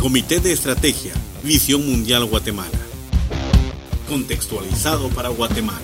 Comité de Estrategia, Visión Mundial Guatemala. Contextualizado para Guatemala.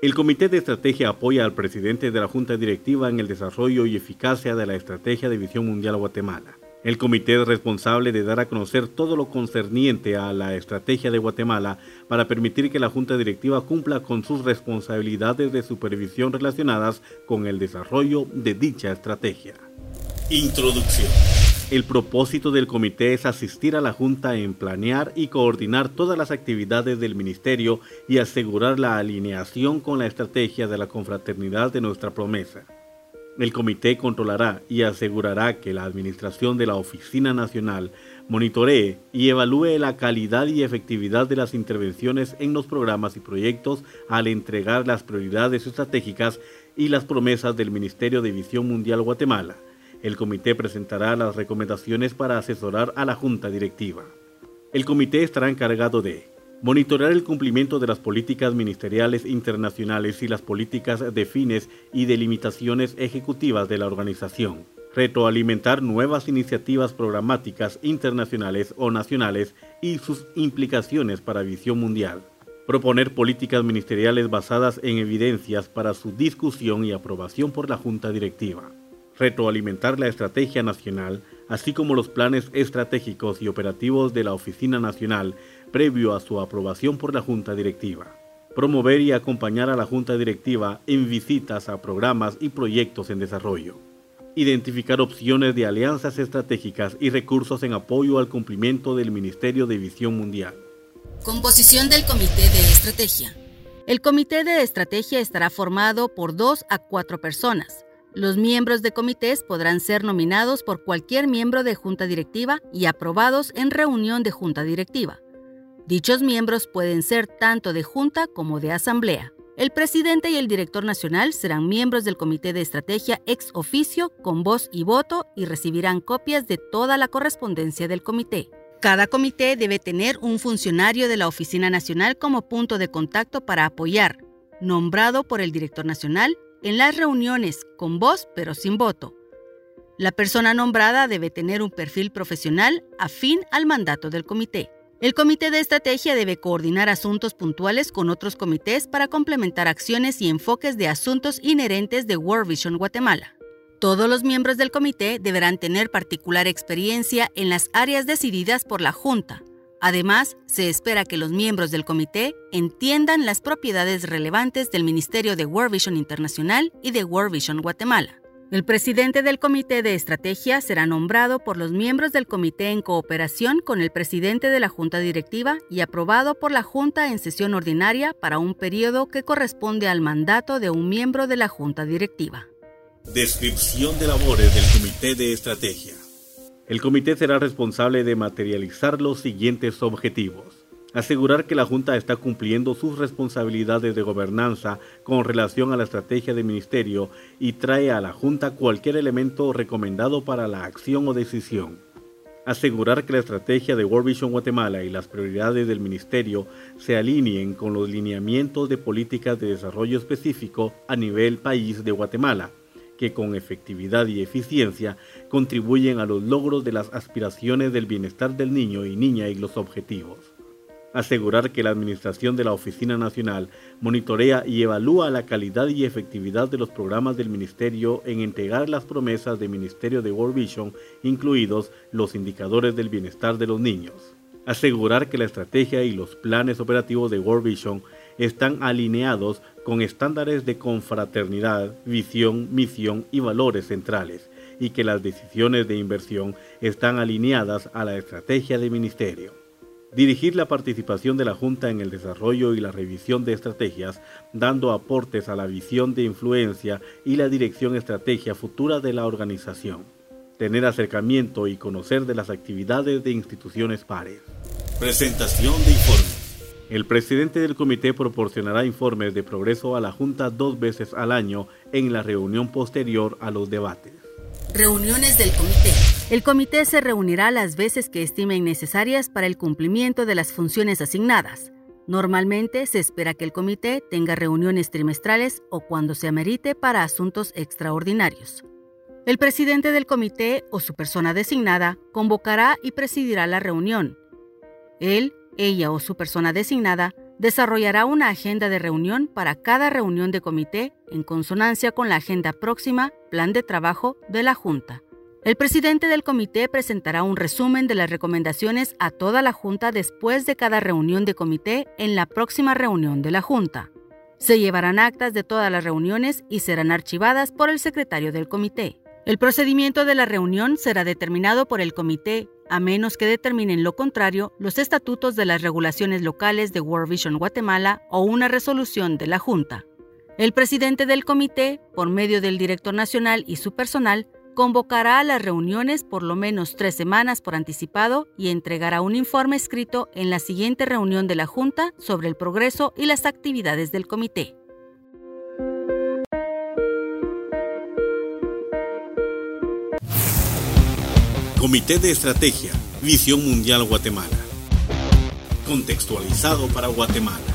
El Comité de Estrategia apoya al presidente de la Junta Directiva en el desarrollo y eficacia de la Estrategia de Visión Mundial Guatemala. El comité es responsable de dar a conocer todo lo concerniente a la estrategia de Guatemala para permitir que la Junta Directiva cumpla con sus responsabilidades de supervisión relacionadas con el desarrollo de dicha estrategia. Introducción. El propósito del comité es asistir a la Junta en planear y coordinar todas las actividades del Ministerio y asegurar la alineación con la estrategia de la confraternidad de nuestra promesa. El comité controlará y asegurará que la administración de la Oficina Nacional monitoree y evalúe la calidad y efectividad de las intervenciones en los programas y proyectos al entregar las prioridades estratégicas y las promesas del Ministerio de Visión Mundial Guatemala el comité presentará las recomendaciones para asesorar a la Junta Directiva. El comité estará encargado de monitorear el cumplimiento de las políticas ministeriales internacionales y las políticas de fines y delimitaciones ejecutivas de la organización, retroalimentar nuevas iniciativas programáticas internacionales o nacionales y sus implicaciones para visión mundial, proponer políticas ministeriales basadas en evidencias para su discusión y aprobación por la Junta Directiva. Retroalimentar la estrategia nacional, así como los planes estratégicos y operativos de la Oficina Nacional previo a su aprobación por la Junta Directiva. Promover y acompañar a la Junta Directiva en visitas a programas y proyectos en desarrollo. Identificar opciones de alianzas estratégicas y recursos en apoyo al cumplimiento del Ministerio de Visión Mundial. Composición del Comité de Estrategia. El Comité de Estrategia estará formado por dos a cuatro personas los miembros de comités podrán ser nominados por cualquier miembro de junta directiva y aprobados en reunión de junta directiva. Dichos miembros pueden ser tanto de junta como de asamblea. El presidente y el director nacional serán miembros del comité de estrategia ex oficio con voz y voto y recibirán copias de toda la correspondencia del comité. Cada comité debe tener un funcionario de la Oficina Nacional como punto de contacto para apoyar, nombrado por el director nacional en las reuniones con voz pero sin voto. La persona nombrada debe tener un perfil profesional afín al mandato del comité. El comité de estrategia debe coordinar asuntos puntuales con otros comités para complementar acciones y enfoques de asuntos inherentes de World Vision Guatemala. Todos los miembros del comité deberán tener particular experiencia en las áreas decididas por la Junta, Además, se espera que los miembros del comité entiendan las propiedades relevantes del Ministerio de World Vision Internacional y de World Vision Guatemala. El presidente del Comité de Estrategia será nombrado por los miembros del comité en cooperación con el presidente de la Junta Directiva y aprobado por la Junta en sesión ordinaria para un periodo que corresponde al mandato de un miembro de la Junta Directiva. Descripción de labores del Comité de Estrategia. El comité será responsable de materializar los siguientes objetivos. Asegurar que la Junta está cumpliendo sus responsabilidades de gobernanza con relación a la estrategia del Ministerio y trae a la Junta cualquier elemento recomendado para la acción o decisión. Asegurar que la estrategia de World Vision Guatemala y las prioridades del Ministerio se alineen con los lineamientos de políticas de desarrollo específico a nivel país de Guatemala que con efectividad y eficiencia contribuyen a los logros de las aspiraciones del bienestar del niño y niña y los objetivos. Asegurar que la Administración de la Oficina Nacional monitorea y evalúa la calidad y efectividad de los programas del Ministerio en entregar las promesas del Ministerio de World Vision, incluidos los indicadores del bienestar de los niños. Asegurar que la estrategia y los planes operativos de World Vision están alineados con estándares de confraternidad, visión, misión y valores centrales, y que las decisiones de inversión están alineadas a la estrategia del ministerio. Dirigir la participación de la Junta en el desarrollo y la revisión de estrategias, dando aportes a la visión de influencia y la dirección estrategia futura de la organización. Tener acercamiento y conocer de las actividades de instituciones pares. Presentación de informes. El presidente del comité proporcionará informes de progreso a la Junta dos veces al año en la reunión posterior a los debates. Reuniones del comité. El comité se reunirá las veces que estimen necesarias para el cumplimiento de las funciones asignadas. Normalmente se espera que el comité tenga reuniones trimestrales o cuando se amerite para asuntos extraordinarios. El presidente del comité o su persona designada convocará y presidirá la reunión. Él, ella o su persona designada desarrollará una agenda de reunión para cada reunión de comité en consonancia con la agenda próxima, plan de trabajo de la Junta. El presidente del comité presentará un resumen de las recomendaciones a toda la Junta después de cada reunión de comité en la próxima reunión de la Junta. Se llevarán actas de todas las reuniones y serán archivadas por el secretario del comité. El procedimiento de la reunión será determinado por el comité, a menos que determinen lo contrario los estatutos de las regulaciones locales de World Vision Guatemala o una resolución de la Junta. El presidente del comité, por medio del director nacional y su personal, convocará a las reuniones por lo menos tres semanas por anticipado y entregará un informe escrito en la siguiente reunión de la Junta sobre el progreso y las actividades del comité. Comité de Estrategia, Visión Mundial Guatemala. Contextualizado para Guatemala.